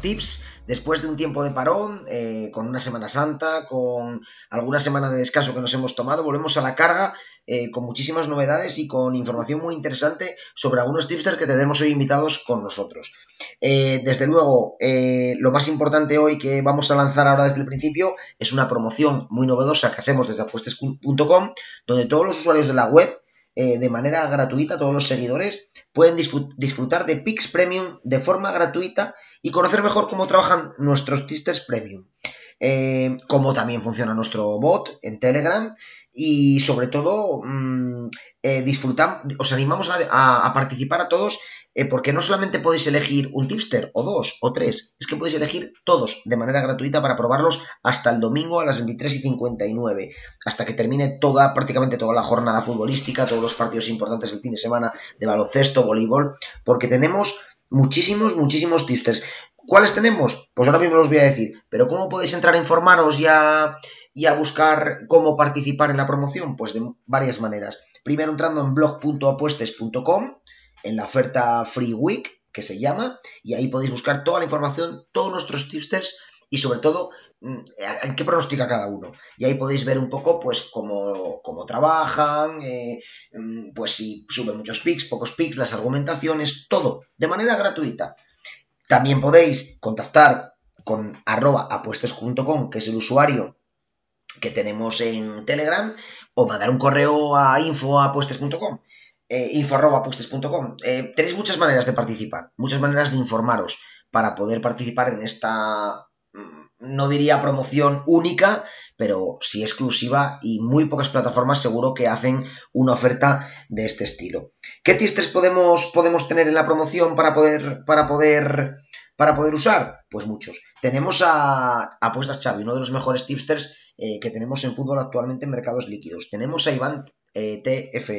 Tips después de un tiempo de parón, eh, con una Semana Santa, con alguna semana de descanso que nos hemos tomado. Volvemos a la carga eh, con muchísimas novedades y con información muy interesante sobre algunos tipsters que tenemos hoy invitados con nosotros. desde luego, lo más importante hoy que vamos a lanzar ahora desde el principio es una promoción muy novedosa que hacemos desde apuestes.com, donde todos los usuarios de la web eh, de manera gratuita, todos los seguidores pueden disfrutar de Pix Premium de forma gratuita y conocer mejor cómo trabajan nuestros tisters Premium. Eh, cómo también funciona nuestro bot en Telegram y sobre todo mm, eh, disfrutar, os animamos a, participar a todos eh, porque no solamente podéis elegir un tipster o dos o tres, es que podéis elegir todos de manera gratuita para probarlos hasta el domingo a las 23 y 59, hasta que termine toda, prácticamente toda la jornada futbolística, todos los partidos importantes del fin de semana de baloncesto, voleibol, porque tenemos muchísimos, muchísimos tipsters. ¿Cuáles tenemos? Pues ahora mismo los voy a decir, pero ¿cómo podéis entrar a informaros y a, y a buscar cómo participar en la promoción? Pues de varias maneras. Primero entrando en blog.apuestes.com en la oferta Free Week, que se llama, y ahí podéis buscar toda la información, todos nuestros tipsters y sobre todo mm, en qué pronostica cada uno. Y ahí podéis ver un poco pues cómo, cómo trabajan, eh, mm, pues si suben muchos picks, pocos picks, las argumentaciones, todo, de manera gratuita. También podéis contactar con arroba apuestes.com, que es el usuario que tenemos en Telegram, o mandar un correo a info.apuestes.com eh, info.apuestes.com. Eh, tenéis muchas maneras de participar, muchas maneras de informaros para poder participar en esta, mm, no diría promoción única, pero sí exclusiva y muy pocas plataformas seguro que hacen una oferta de este estilo. ¿Qué tistes podemos, podemos tener en la promoción para poder, para poder, para poder usar? Pues muchos. Tenemos a Apuestas Xavi, uno de los mejores tipsters eh, que tenemos en fútbol actualmente en mercados líquidos. Tenemos a Iván TF,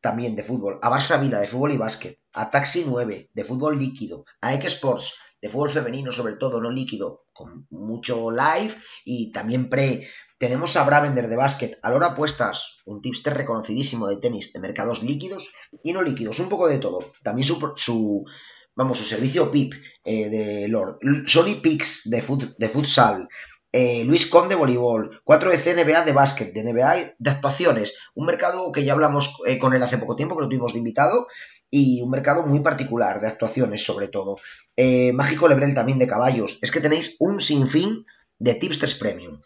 también de fútbol, a Barça Vila de fútbol y básquet, a Taxi 9 de fútbol líquido, a X Sports de fútbol femenino sobre todo, no líquido, con mucho live y también pre. Tenemos a Bravender de básquet, a Lora Apuestas, un tipster reconocidísimo de tenis de mercados líquidos y no líquidos, un poco de todo. También su, vamos, su servicio PIP eh, de Lord, Sony Pix de, de futsal, eh, Luis Conde voleibol, 4EC NBA de básquet, de NBA de actuaciones, un mercado que ya hablamos eh, con él hace poco tiempo, que lo tuvimos de invitado, y un mercado muy particular de actuaciones sobre todo. Eh, Mágico Lebrel también de caballos. Es que tenéis un sinfín de tipsters premium.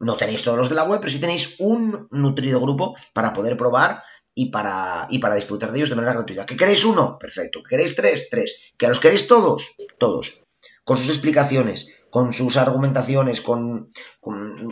No tenéis todos los de la web, pero sí tenéis un nutrido grupo para poder probar y para, y para disfrutar de ellos de manera gratuita. ¿Que queréis uno? Perfecto. ¿Que queréis tres? Tres. ¿Que los queréis todos? Todos. Con sus explicaciones con sus argumentaciones, con,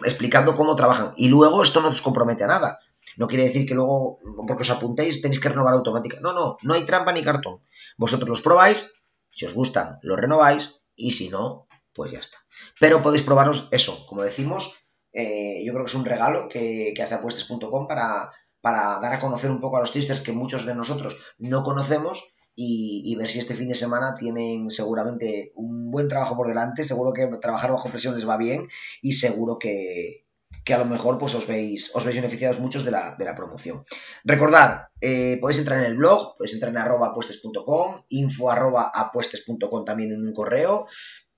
explicando cómo trabajan. Y luego esto no os compromete a nada. No quiere decir que luego, porque os apuntéis, tenéis que renovar automáticamente. No, no, no hay trampa ni cartón. Vosotros los probáis, si os gustan, los renováis, y si no, pues ya está. Pero podéis probaros eso, como decimos, eh, yo creo que es un regalo que, hace apuestas.com para, para dar a conocer un poco a los tisters que muchos de nosotros no conocemos y, ver si este fin de semana tienen seguramente un buen trabajo por delante, seguro que trabajar bajo presión les va bien y seguro que, a lo mejor pues os veis, os veis beneficiados muchos de la, promoción. Recordad, eh, podéis entrar en el blog, podéis entrar en arroba apuestes.com, info arroba apuestes.com también en un correo,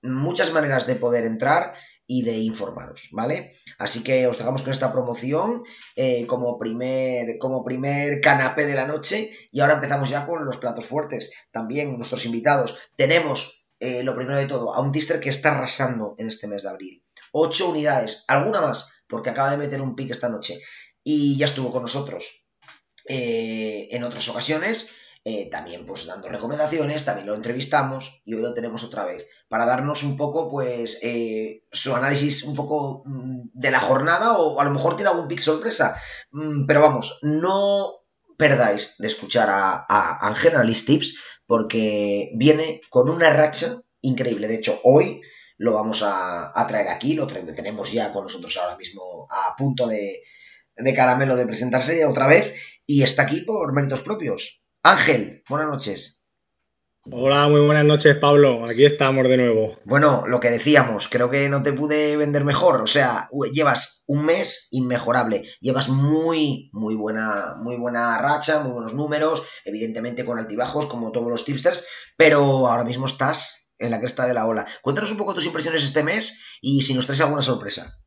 muchas maneras de poder entrar y de informaros, ¿vale? Así que os dejamos con esta promoción eh, como, primer, como primer canapé de la noche y ahora empezamos ya con los platos fuertes. También nuestros invitados. Tenemos, eh, lo primero de todo, a un tister que está arrasando en este mes de abril. Ocho unidades, alguna más, porque acaba de meter un pick esta noche y ya estuvo con nosotros eh, en otras ocasiones. Eh, también pues dando recomendaciones, también lo entrevistamos y hoy lo tenemos otra vez. Para darnos un poco pues eh, su análisis un poco mm, de la jornada o a lo mejor tiene algún pick sorpresa, mm, pero vamos, no perdáis de escuchar a, a Ángel Tips porque viene con una racha increíble, de hecho hoy lo vamos a, traer aquí, lo tenemos ya con nosotros ahora mismo a punto de, de caramelo de presentarse otra vez y está aquí por méritos propios. Ángel, buenas noches. Hola, muy buenas noches, Pablo. Aquí estamos de nuevo. Bueno, lo que decíamos, creo que no te pude vender mejor. O sea, llevas un mes inmejorable. Llevas muy, muy buena, muy buena racha, muy buenos números, evidentemente con altibajos, como todos los tipsters, pero ahora mismo estás en la cresta de la ola. Cuéntanos un poco tus impresiones este mes y si nos traes alguna sorpresa.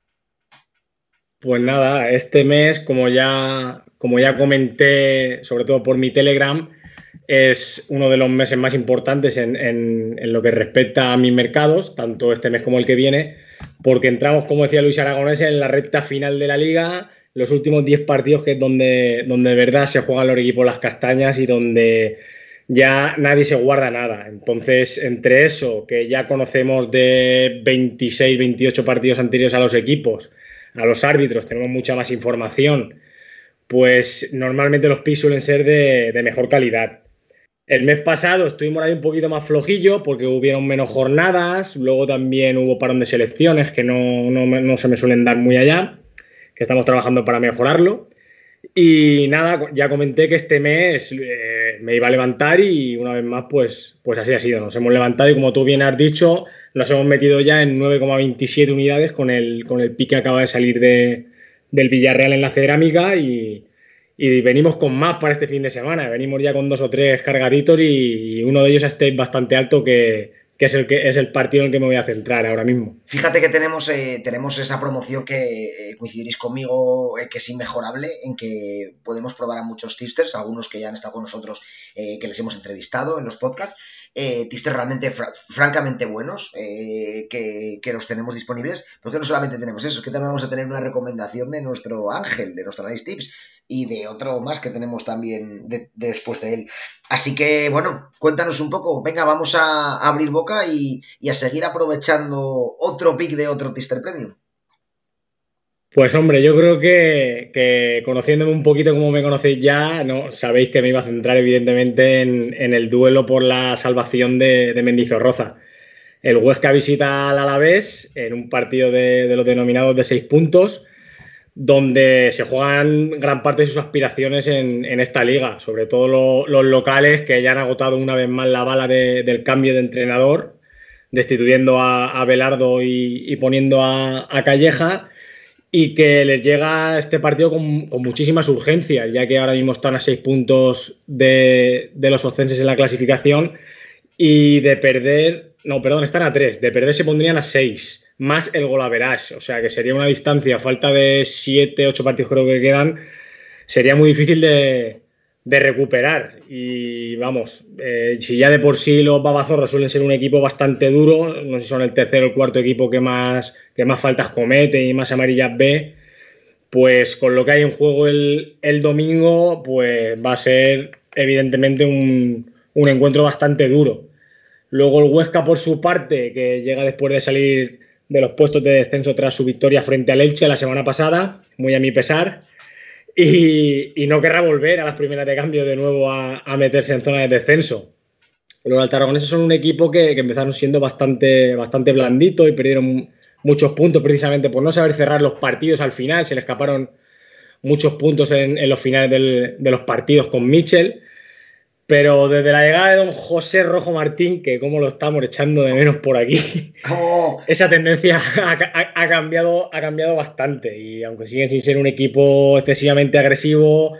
Pues nada, este mes, como ya, como ya comenté, sobre todo por mi Telegram, es uno de los meses más importantes en, lo que respecta a mis mercados, tanto este mes como el que viene, porque entramos, como decía Luis Aragonés, en la recta final de la liga, los últimos 10 partidos que es donde, donde de verdad se juegan los equipos las castañas y donde ya nadie se guarda nada. Entonces, entre eso, que ya conocemos de 26, 28 partidos anteriores a los equipos, a los árbitros, tenemos mucha más información, pues normalmente los PIS suelen ser de mejor calidad. El mes pasado estuvimos ahí un poquito más flojillo porque hubieron menos jornadas, luego también hubo parón de selecciones que no, se me suelen dar muy allá, que estamos trabajando para mejorarlo. Y nada, ya comenté que este mes eh, me iba a levantar y una vez más, pues, pues así ha sido. Nos hemos levantado y como tú bien has dicho, nos hemos metido ya en 9,27 unidades con el, con el pique que acaba de salir de, del Villarreal en la cerámica y, y venimos con más para este fin de semana. Venimos ya con dos o tres cargaditos y, uno de ellos esté bastante alto que, es el que es el partido en el que me voy a centrar ahora mismo. Fíjate que tenemos, eh, tenemos esa promoción que eh, coincidiréis conmigo, eh, que es inmejorable, en que podemos probar a muchos tipsters, algunos que ya han estado con nosotros, que les hemos entrevistado en los podcasts, eh, realmente francamente buenos que, que, los tenemos disponibles, porque no solamente tenemos eso, es que también vamos a tener una recomendación de nuestro Ángel, de nuestro Nice Tips, y de otro más que tenemos también después de él. Así que, bueno, cuéntanos un poco. Venga, vamos a, abrir boca y, a seguir aprovechando otro pick de otro Tister Premium. Pues hombre, yo creo que, conociéndome un poquito como me conocéis ya, no sabéis que me iba a centrar evidentemente en, el duelo por la salvación de, de Mendizorroza. El Huesca visita al Alavés en un partido de, de los denominados de seis puntos donde se juegan gran parte de sus aspiraciones en, esta liga, sobre todo los locales que ya han agotado una vez más la bala del cambio de entrenador, destituyendo a, Belardo y, poniendo a, Calleja, y que les llega este partido con, muchísimas urgencias, ya que ahora mismo están a seis puntos de, de los ocenses en la clasificación, y de perder, no, perdón, están a tres, de perder se pondrían a seis más el golaverage. O sea que sería una distancia, falta de 7, 8 partidos creo que quedan, sería muy difícil de, recuperar. Y vamos, eh, si ya de por sí los babazorros suelen ser un equipo bastante duro, no sé si son el tercero o el cuarto equipo que más, que más faltas comete y más amarillas ve, pues con lo que hay en juego el, domingo, pues va a ser evidentemente un, un encuentro bastante duro. Luego el Huesca por su parte, que llega después de salir de los puestos de descenso tras su victoria frente al Elche la semana pasada, muy a mi pesar, y, no querrá volver a las primeras de cambio de nuevo a, meterse en zona de descenso. Los altarragoneses son un equipo que, empezaron siendo bastante, bastante blandito y perdieron muchos puntos precisamente por no saber cerrar los partidos al final, se le escaparon muchos puntos en, los finales de los partidos con Mitchell pero desde la llegada de don José Rojo Martín, que como lo estamos echando de menos por aquí, esa tendencia ha, cambiado, ha cambiado bastante. Y aunque siguen sin ser un equipo excesivamente agresivo,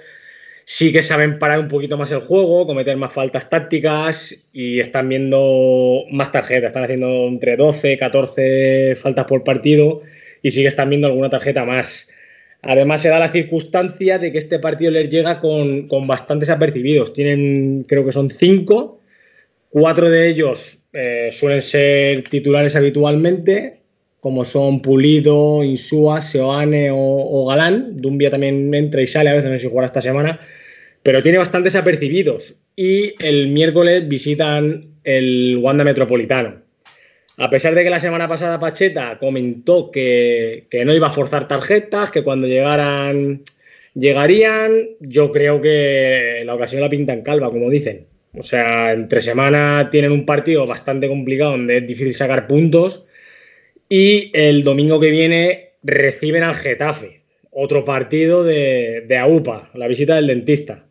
sí que saben parar un poquito más el juego, cometer más faltas tácticas y están viendo más tarjetas. Están haciendo entre 12, 14 faltas por partido y sí que están viendo alguna tarjeta más. Además, se da la circunstancia de que este partido les llega con, bastantes apercibidos. Tienen, creo que son cinco. Cuatro de ellos eh, suelen ser titulares habitualmente, como son Pulido, Insúa, Seoane o, Galán. Dumbia también entra y sale, a veces no sé si jugará esta semana. Pero tiene bastantes apercibidos. Y el miércoles visitan el Wanda Metropolitano. A pesar de que la semana pasada Pacheta comentó que, no iba a forzar tarjetas, que cuando llegaran llegarían, yo creo que la ocasión la pintan calva, como dicen. O sea, entre semana tienen un partido bastante complicado donde es difícil sacar puntos y el domingo que viene reciben al Getafe, otro partido de, de AUPA, la visita del dentista.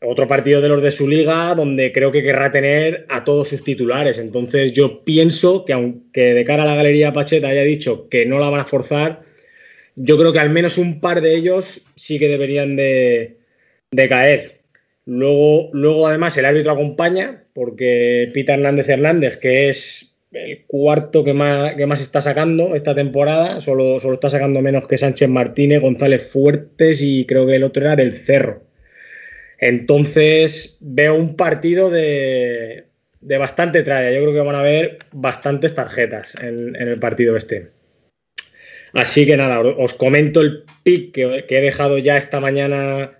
Otro partido de los de su liga donde creo que querrá tener a todos sus titulares. Entonces yo pienso que aunque de cara a la galería Pacheta haya dicho que no la van a forzar, yo creo que al menos un par de ellos sí que deberían de, caer. Luego, luego, además, el árbitro acompaña, porque Pita Hernández Hernández, que es el cuarto que más, que más está sacando esta temporada, solo, solo está sacando menos que Sánchez Martínez, González Fuertes y creo que el otro era del Cerro. Entonces veo un partido de, bastante tralla. Yo creo que van a haber bastantes tarjetas en, el partido este. Así que nada, os comento el pick que, he dejado ya esta mañana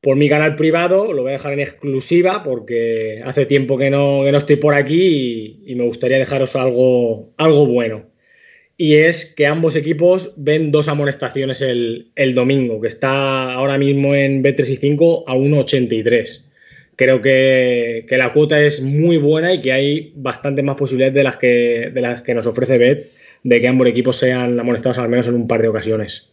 por mi canal privado. Lo voy a dejar en exclusiva porque hace tiempo que no, estoy por aquí y, y, me gustaría dejaros algo, algo bueno y es que ambos equipos ven dos amonestaciones el, domingo, que está ahora mismo en B3 y 5 a 1,83. Creo que, la cuota es muy buena y que hay bastante más posibilidades de las que, de las que nos ofrece Bet de que ambos equipos sean amonestados al menos en un par de ocasiones.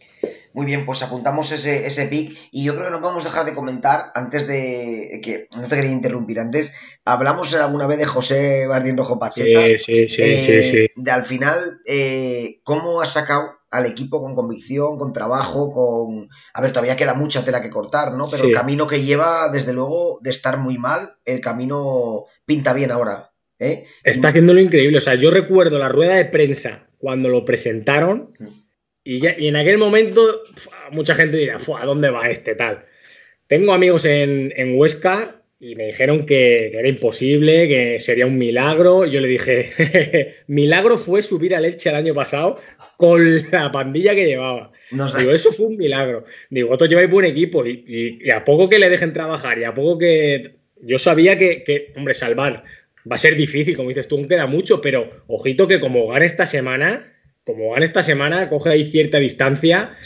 Muy bien, pues apuntamos ese, ese pick y yo creo que no podemos dejar de comentar antes de que no te quería interrumpir antes. Hablamos alguna vez de José Bardín Rojo Pacheta. Sí, sí, sí, sí, sí, eh, De al final, eh, cómo ha sacado al equipo con convicción, con trabajo, con... A ver, todavía queda mucha tela que cortar, ¿no? Pero el camino que lleva, desde luego, de estar muy mal, el camino pinta bien ahora. ¿eh? Está haciéndolo increíble. O sea, yo recuerdo la rueda de prensa cuando lo presentaron. Mm. Y, en aquel momento mucha gente dirá, ¿a dónde va este tal? Tengo amigos en, Huesca y me dijeron que, era imposible, que sería un milagro. Yo le dije, milagro fue subir a Leche el año pasado con la pandilla que llevaba. Digo, eso fue un milagro. Digo, vosotros lleváis buen equipo y, a poco que le dejen trabajar y a poco que... Yo sabía que, que, hombre, salvar va a ser difícil, como dices tú, aún queda mucho, pero ojito que como gane esta semana como van esta semana, coge ahí cierta distancia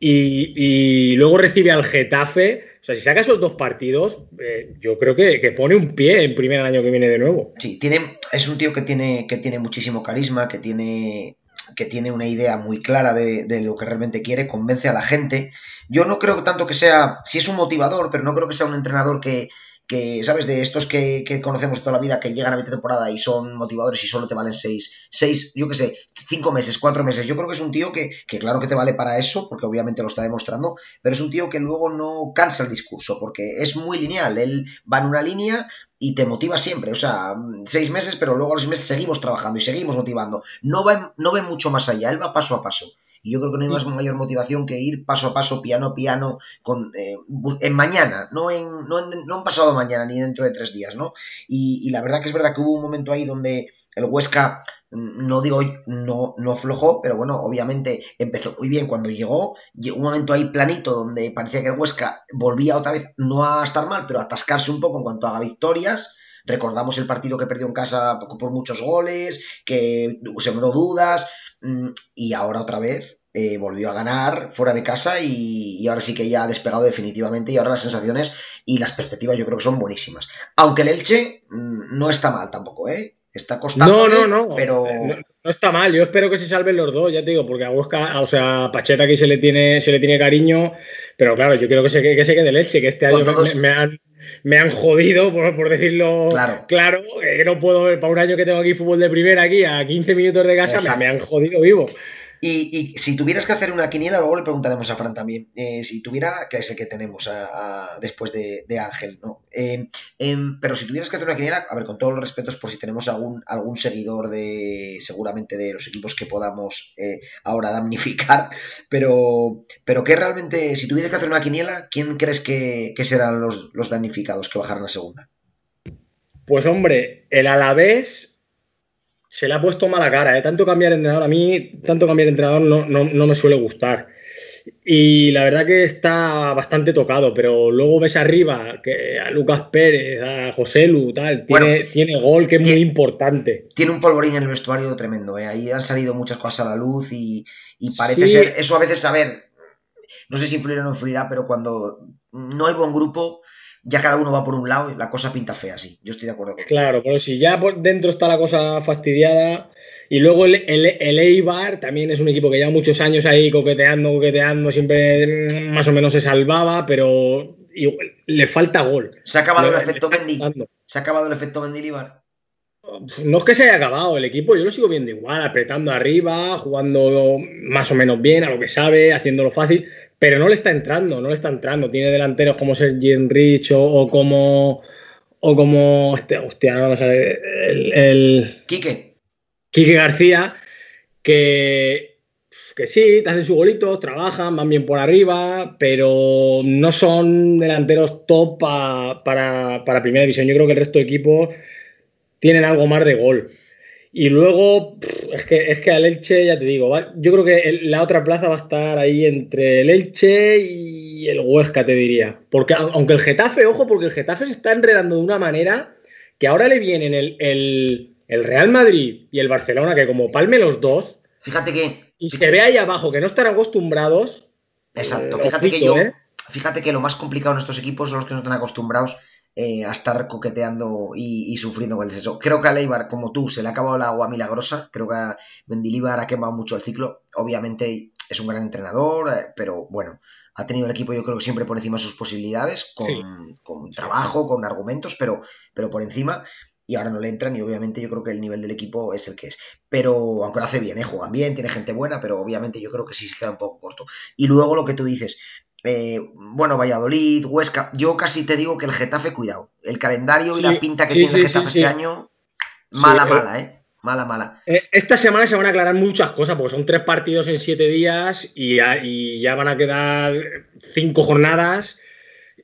y, luego recibe al Getafe. O sea, si saca esos dos partidos, eh, yo creo que, pone un pie en primer año que viene de nuevo. Sí, tiene, es un tío que tiene, que tiene muchísimo carisma, que tiene, que tiene una idea muy clara de, de lo que realmente quiere, convence a la gente. Yo no creo tanto que sea, si es un motivador, pero no creo que sea un entrenador que, que, ¿sabes? De estos que, conocemos toda la vida, que llegan a mitad temporada y son motivadores y solo te valen seis, seis, yo qué sé, cinco meses, cuatro meses. Yo creo que es un tío que, que, claro que te vale para eso, porque obviamente lo está demostrando, pero es un tío que luego no cansa el discurso, porque es muy lineal. Él va en una línea y te motiva siempre. O sea, seis meses, pero luego a los seis meses seguimos trabajando y seguimos motivando. No, va, no ve mucho más allá, él va paso a paso. Y yo creo que no hay más mayor motivación que ir paso a paso, piano a piano, con, eh, en mañana, no en, no, en, no en pasado mañana ni dentro de tres días, ¿no? Y, la verdad que es verdad que hubo un momento ahí donde el Huesca, mm, no digo no, no aflojó, pero bueno, obviamente empezó muy bien cuando llegó. Llegó un momento ahí planito donde parecía que el Huesca volvía otra vez, no a estar mal, pero a atascarse un poco en cuanto haga victorias. Recordamos el partido que perdió en casa por muchos goles, que sembró dudas. Mm, y ahora otra vez eh, volvió a ganar fuera de casa y, ahora sí que ya ha despegado definitivamente y ahora las sensaciones y las perspectivas yo creo que son buenísimas. Aunque el Elche mm, no está mal tampoco, ¿eh? Está costando. No, no, no. Pero... No, está mal. Yo espero que se salven los dos, ya te digo, porque a Huesca, o sea, a Pacheta aquí se le tiene, se le tiene cariño, pero claro, yo quiero que se, que se quede el Elche, que este año me, han, me han jodido, por, decirlo claro, claro que no puedo, para un año que tengo aquí fútbol de primera, aquí a 15 minutos de casa, me, han jodido vivo. Y, si tuvieras que hacer una quiniela, luego le preguntaremos a Fran también. Eh, si tuviera, que es que tenemos después de, Ángel, ¿no? Em, em, pero si tuvieras que hacer una quiniela, a ver, con todos los respetos, por si tenemos algún, algún seguidor de, seguramente de los equipos que podamos eh, ahora damnificar, pero, pero que realmente, si tuvieras que hacer una quiniela, ¿quién crees que, serán los, los damnificados que bajaran a segunda? Pues hombre, el Alavés se le ha puesto mala cara. ¿eh? Tanto cambiar de entrenador, a mí, tanto cambiar de entrenador no, me suele gustar. Y la verdad que está bastante tocado, pero luego ves arriba que a Lucas Pérez, a José Lu, tal, tiene, tiene gol que es muy importante. Tiene un polvorín en el vestuario tremendo, ¿eh? ahí han salido muchas cosas a la luz y, parece ser, eso a veces, a ver, no sé si influirá o no influirá, pero cuando no hay buen grupo, ya cada uno va por un lado y la cosa pinta fea, sí. Yo estoy de acuerdo con Claro, pero si ya por dentro está la cosa fastidiada. Y luego el, el, Eibar también es un equipo que lleva muchos años ahí coqueteando, coqueteando, siempre más o menos se salvaba, pero le falta gol. Se ha acabado el efecto Mendy. Se ha acabado el efecto No es que se haya acabado el equipo, yo lo sigo viendo igual, apretando arriba, jugando más o menos bien a lo que sabe, haciéndolo fácil, pero no le está entrando, no le está entrando. Tiene delanteros como Sergi Rich o, como. O como. Hostia, hostia no El, el. Quique. Quique García, que que sí, te hacen su golito, trabajan, van bien por arriba, pero no son delanteros top para, primera división. Yo creo que el resto de equipos tienen algo más de gol. Y luego, es que, es que al Elche, ya te digo, yo creo que la otra plaza va a estar ahí entre el Elche y el Huesca, te diría. Porque aunque el Getafe, ojo, porque el Getafe se está enredando de una manera que ahora le vienen el, el Real Madrid y el Barcelona, que como palme los dos. Fíjate que y se ve ahí abajo que no están acostumbrados. Exacto, eh, fíjate que yo, ¿eh? fíjate que lo más complicado en estos equipos son los que no están acostumbrados eh, a estar coqueteando y, sufriendo con el descenso. Creo que a Leibar, como tú, se le ha acabado el agua milagrosa. Creo que a Mendilibar ha quemado mucho el ciclo. Obviamente es un gran entrenador, pero bueno, ha tenido el equipo yo creo que siempre por encima de sus posibilidades, con, con trabajo, con argumentos, pero, pero por encima y ahora no le entran y obviamente yo creo que el nivel del equipo es el que es. Pero aunque lo hace bien, ¿eh? juegan bien, tiene gente buena, pero obviamente yo creo que sí se queda un poco corto. Y luego lo que tú dices, eh, bueno, Valladolid, Huesca, yo casi te digo que el Getafe, cuidado, el calendario y la pinta que tiene el Getafe este año, mala, eh, mala, ¿eh? Mala, mala. Eh, esta semana se van a aclarar muchas cosas, porque son tres partidos en siete días y ya van a quedar cinco jornadas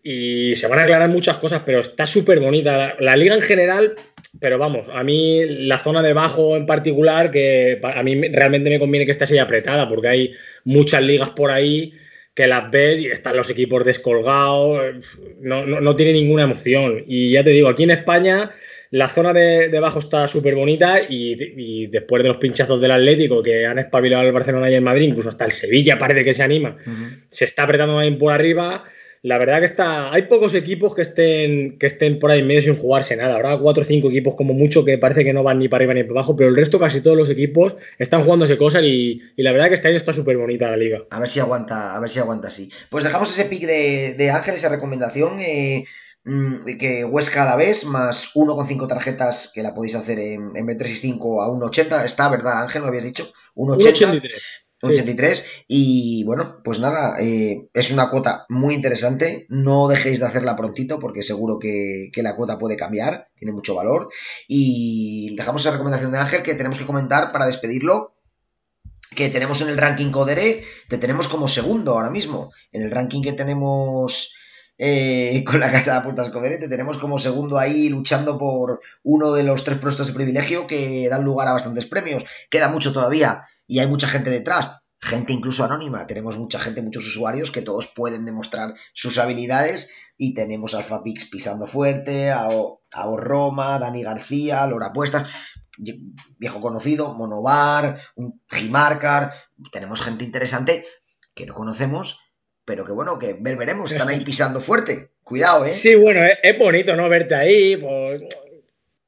y se van a aclarar muchas cosas, pero está súper bonita. La, liga en general, pero vamos, a mí la zona de bajo en particular, que a mí realmente me conviene que esté así apretada, porque hay muchas ligas por ahí que las ves y están los equipos descolgados, no, no, tiene ninguna emoción. Y ya te digo, aquí en España la zona de, de bajo está súper bonita y, después de los pinchazos del Atlético que han espabilado al Barcelona y el Madrid, incluso hasta el Sevilla parece que se anima, se está apretando ahí por arriba la verdad que está. Hay pocos equipos que estén, que estén por ahí medio sin jugarse nada. Habrá cuatro o cinco equipos como mucho que parece que no van ni para arriba ni para abajo, pero el resto, casi todos los equipos, están jugándose cosas y, la verdad que este año está súper bonita la liga. A ver si aguanta, a ver si aguanta así. Pues dejamos ese pick de, Ángel, esa recomendación. Eh, mm, que Huesca a la vez, más 1,5 tarjetas que la podéis hacer en, en B365 a 1,80. Está, ¿verdad, Ángel? ¿Lo habías dicho? 1,80. 83. Y bueno, pues nada, eh, es una cuota muy interesante. No dejéis de hacerla prontito porque seguro que, la cuota puede cambiar, tiene mucho valor. Y dejamos la recomendación de Ángel que tenemos que comentar para despedirlo. Que tenemos en el ranking Codere, te tenemos como segundo ahora mismo. En el ranking que tenemos eh, con la casa de puertas Codere, te tenemos como segundo ahí luchando por uno de los tres puestos de privilegio que dan lugar a bastantes premios. Queda mucho todavía y hay mucha gente detrás, gente incluso anónima, tenemos mucha gente, muchos usuarios que todos pueden demostrar sus habilidades y tenemos Alphapix pisando fuerte, a, a Roma, Dani García, Lora Puestas, viejo conocido, Monobar, Gimarcar, tenemos gente interesante que no conocemos, pero que bueno, que ver, veremos, están ahí pisando fuerte. Cuidado, ¿eh? Sí, bueno, es, bonito, ¿no? Verte ahí, pues,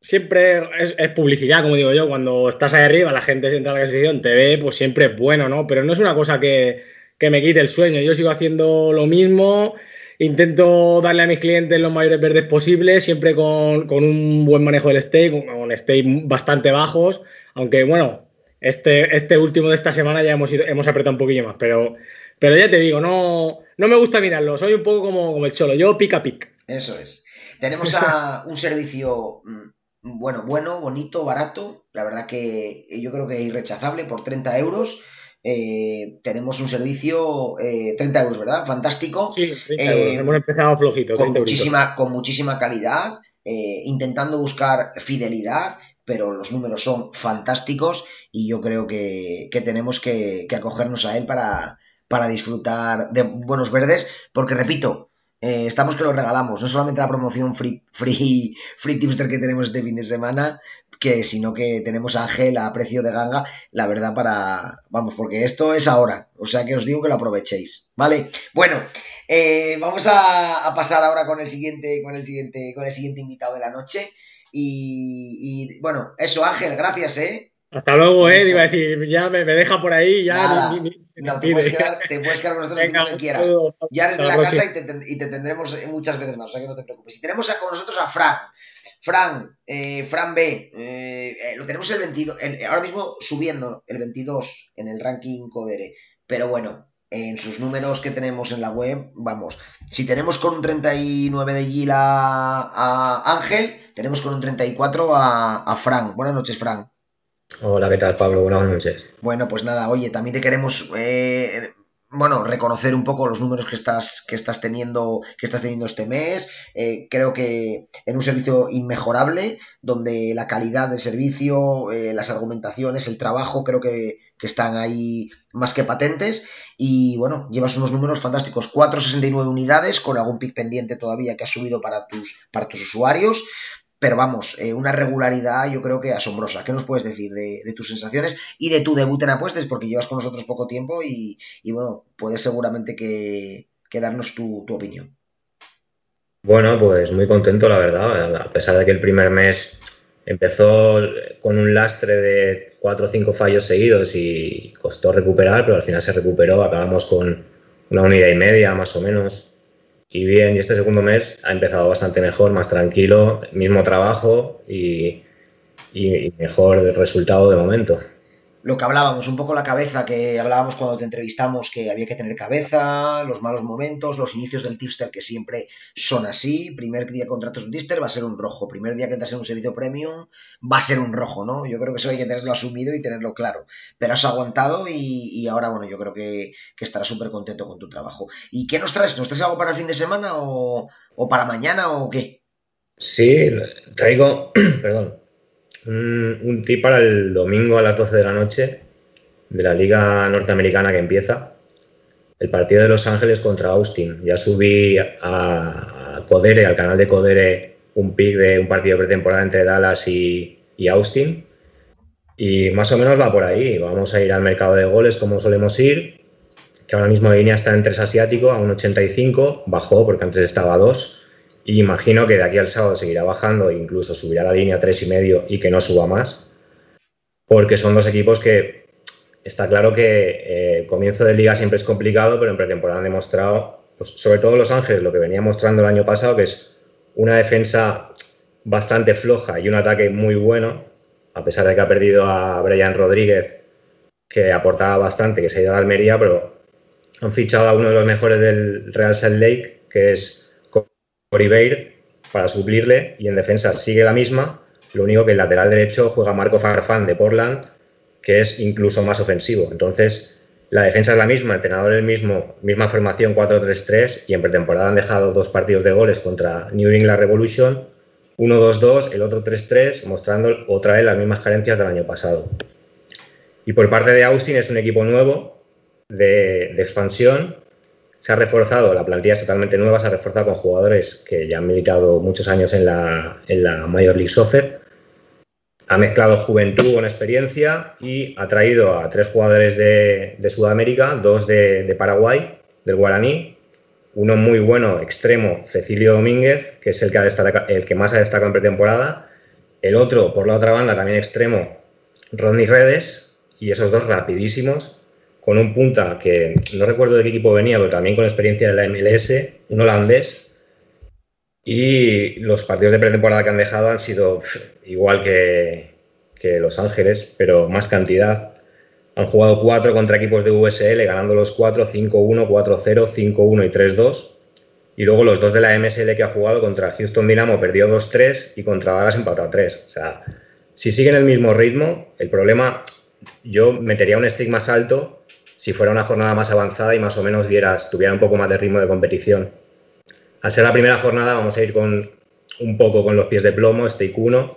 siempre es, publicidad, como digo yo, cuando estás ahí arriba, la gente a la clasificación, te ve, pues siempre es bueno, ¿no? Pero no es una cosa que, me quite el sueño, yo sigo haciendo lo mismo, intento darle a mis clientes los mayores verdes posibles, siempre con, un buen manejo del stake, con, stake bastante bajos, aunque bueno, este, este último de esta semana ya hemos, hemos apretado un poquillo más, pero, pero ya te digo, no, no me gusta mirarlo, soy un poco como, como el cholo, yo pica pic. Eso es. Tenemos a un servicio mm, bueno, bueno, bonito, barato. La verdad que yo creo que es irrechazable por 30 euros. Eh, tenemos un servicio, 30 eh, euros, ¿verdad? Fantástico. Sí, eh, hemos empezado flojito. Con muchísima, con muchísima calidad, intentando buscar fidelidad, pero los números son fantásticos y yo creo que, tenemos que, que, acogernos a él para, para disfrutar de buenos verdes, porque repito, eh, estamos que lo regalamos, no solamente la promoción free, free, free tipster que tenemos este fin de semana, que sino que tenemos a Ángel a precio de ganga, la verdad, para. Vamos, porque esto es ahora. O sea que os digo que lo aprovechéis. ¿Vale? Bueno, eh, vamos a, pasar ahora con el siguiente, con el siguiente, con el siguiente invitado de la noche. Y, y bueno, eso, Ángel, gracias, eh. Hasta luego, eh. Iba a decir, ya me, deja por ahí, ya. no, te puedes, quedar, te puedes, quedar, con nosotros el tiempo que quieras. Ya eres de la casa y te, y te, tendremos muchas veces más, o sea que no te preocupes. Y tenemos con nosotros a Fran. Fran, eh, Fran B, eh, eh, lo tenemos el 22, ahora mismo subiendo el 22 en el ranking Codere, pero bueno, en sus números que tenemos en la web, vamos, si tenemos con un 39 de Gila a, Ángel, tenemos con un 34 a, a Fran. Buenas noches, Fran. Hola, ¿qué tal, Pablo? Buenas noches. Bueno, pues nada, oye, también te queremos eh, bueno, reconocer un poco los números que estás, que estás teniendo, que estás teniendo este mes. Eh, creo que en un servicio inmejorable, donde la calidad del servicio, eh, las argumentaciones, el trabajo, creo que, que, están ahí más que patentes. Y bueno, llevas unos números fantásticos. 469 unidades, con algún pic pendiente todavía que has subido para tus, para tus usuarios pero vamos, eh, una regularidad yo creo que asombrosa. ¿Qué nos puedes decir de, tus sensaciones y de tu debut en apuestes? Porque llevas con nosotros poco tiempo y, bueno, puedes seguramente que, darnos tu, opinión. Bueno, pues muy contento, la verdad, a pesar de que el primer mes empezó con un lastre de cuatro o cinco fallos seguidos y costó recuperar, pero al final se recuperó, acabamos con una unidad y media más o menos y bien, y este segundo mes ha empezado bastante mejor, más tranquilo, mismo trabajo y, y mejor resultado de momento lo que hablábamos, un poco la cabeza que hablábamos cuando te entrevistamos, que había que tener cabeza, los malos momentos, los inicios del tipster que siempre son así. Primer día que contratas un tipster va a ser un rojo, primer día que entras en un servicio premium va a ser un rojo, ¿no? Yo creo que eso hay que tenerlo asumido y tenerlo claro. Pero has aguantado y, ahora, bueno, yo creo que, estarás súper contento con tu trabajo. ¿Y qué nos traes? ¿Nos traes algo para el fin de semana o, o para mañana o qué? Sí, traigo, perdón, un, tip para el domingo a las 12 de la noche de la Liga Norteamericana que empieza. El partido de Los Ángeles contra Austin. Ya subí a, Codere, al canal de Codere, un pick de un partido pretemporada entre Dallas y, Austin. Y más o menos va por ahí. Vamos a ir al mercado de goles como solemos ir, que ahora mismo la línea está en 3 asiático a un 85, bajó porque antes estaba a 2 y imagino que de aquí al sábado seguirá bajando, incluso subirá la línea tres y medio y que no suba más, porque son dos equipos que está claro que eh, el comienzo de liga siempre es complicado, pero en pretemporada han demostrado, pues, sobre todo Los Ángeles, lo que venía mostrando el año pasado, que es una defensa bastante floja y un ataque muy bueno, a pesar de que ha perdido a Brian Rodríguez, que aportaba bastante, que se ha ido a Almería, pero han fichado a uno de los mejores del Real Salt Lake, que es Corey para suplirle y en defensa sigue la misma. Lo único que el lateral derecho juega Marco Farfán de Portland, que es incluso más ofensivo. Entonces, la defensa es la misma, el entrenador es el mismo, misma formación 4-3-3 y en pretemporada han dejado dos partidos de goles contra New England Revolution, uno 2-2, el otro 3-3, mostrando otra vez las mismas carencias del año pasado. Y por parte de Austin es un equipo nuevo de expansión se ha reforzado, la plantilla es totalmente nueva, se ha reforzado con jugadores que ya han militado muchos años en la, en la Major League Soccer. Ha mezclado juventud con experiencia y ha traído a tres jugadores de, Sudamérica, dos de, Paraguay, del Guaraní, uno muy bueno, extremo, Cecilio Domínguez, que es el que, ha el que más ha destacado en pretemporada, el otro, por la otra banda, también extremo, Rodney Redes, y esos dos rapidísimos, con un punta que no recuerdo de qué equipo venía, pero también con experiencia de la MLS, un holandés. Y los partidos de pretemporada que han dejado han sido igual que, Los Ángeles, pero más cantidad. Han jugado cuatro contra equipos de USL, ganando los cuatro, 5-1, 4-0, 5-1 y 3-2. Y luego los dos de la MSL que ha jugado contra Houston Dynamo perdió 2-3 y contra Dallas empató a 3. O sea, si siguen el mismo ritmo, el problema, yo metería un stick más alto si fuera una jornada más avanzada y más o menos vieras, tuviera un poco más de ritmo de competición. Al ser la primera jornada vamos a ir con un poco con los pies de plomo, este 1,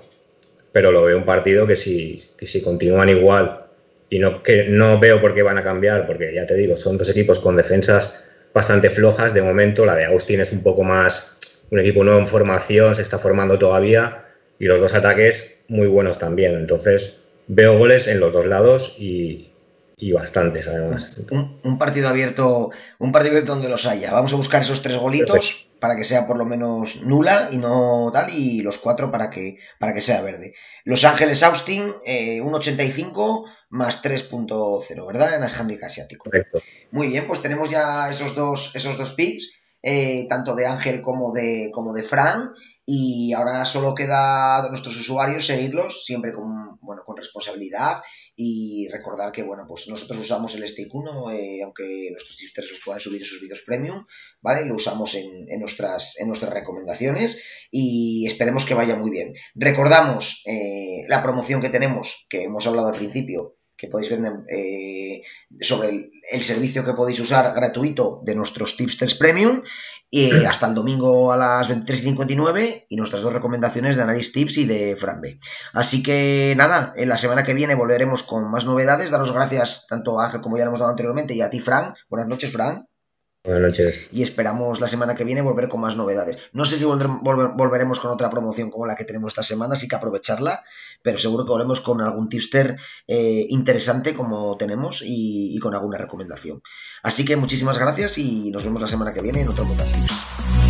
pero lo veo un partido que si, si continúan igual y no, que no veo por qué van a cambiar, porque ya te digo, son dos equipos con defensas bastante flojas de momento, la de Austin es un poco más un equipo nuevo en formación, se está formando todavía y los dos ataques muy buenos también, entonces veo goles en los dos lados y, y bastantes además. Un, partido abierto, un partido abierto donde los haya. Vamos a buscar esos tres golitos para que sea por lo menos nula y no tal, y los cuatro para que, para que sea verde. Los Ángeles Austin, eh, un 85 más 3.0, ¿verdad? En el handicap asiático. Correcto. Muy bien, pues tenemos ya esos dos, esos dos picks. Eh, tanto de Ángel como de, como de Fran. Y ahora solo queda a nuestros usuarios seguirlos siempre con, bueno, con responsabilidad y recordar que bueno, pues nosotros usamos el Stake 1, eh, aunque nuestros tipsters os puedan subir esos vídeos premium, ¿vale? Lo usamos en, nuestras, en nuestras recomendaciones y esperemos que vaya muy bien. Recordamos eh, la promoción que tenemos, que hemos hablado al principio, que podéis ver eh, sobre el, servicio que podéis usar gratuito de nuestros tipsters premium y hasta el domingo a las 23.59 y nuestras dos recomendaciones de Analyst Tips y de Franbe. Así que nada, en la semana que viene volveremos con más novedades. Daros gracias tanto a Ángel como ya lo hemos dado anteriormente y a ti, Fran. Buenas noches, Fran. Buenas noches. Y esperamos la semana que viene volver con más novedades. No sé si volveremos con otra promoción como la que tenemos esta semana, así que aprovecharla, pero seguro que volvemos con algún tipster eh, interesante como tenemos y, con alguna recomendación. Así que muchísimas gracias y nos vemos la semana que viene en otro Motor Tips.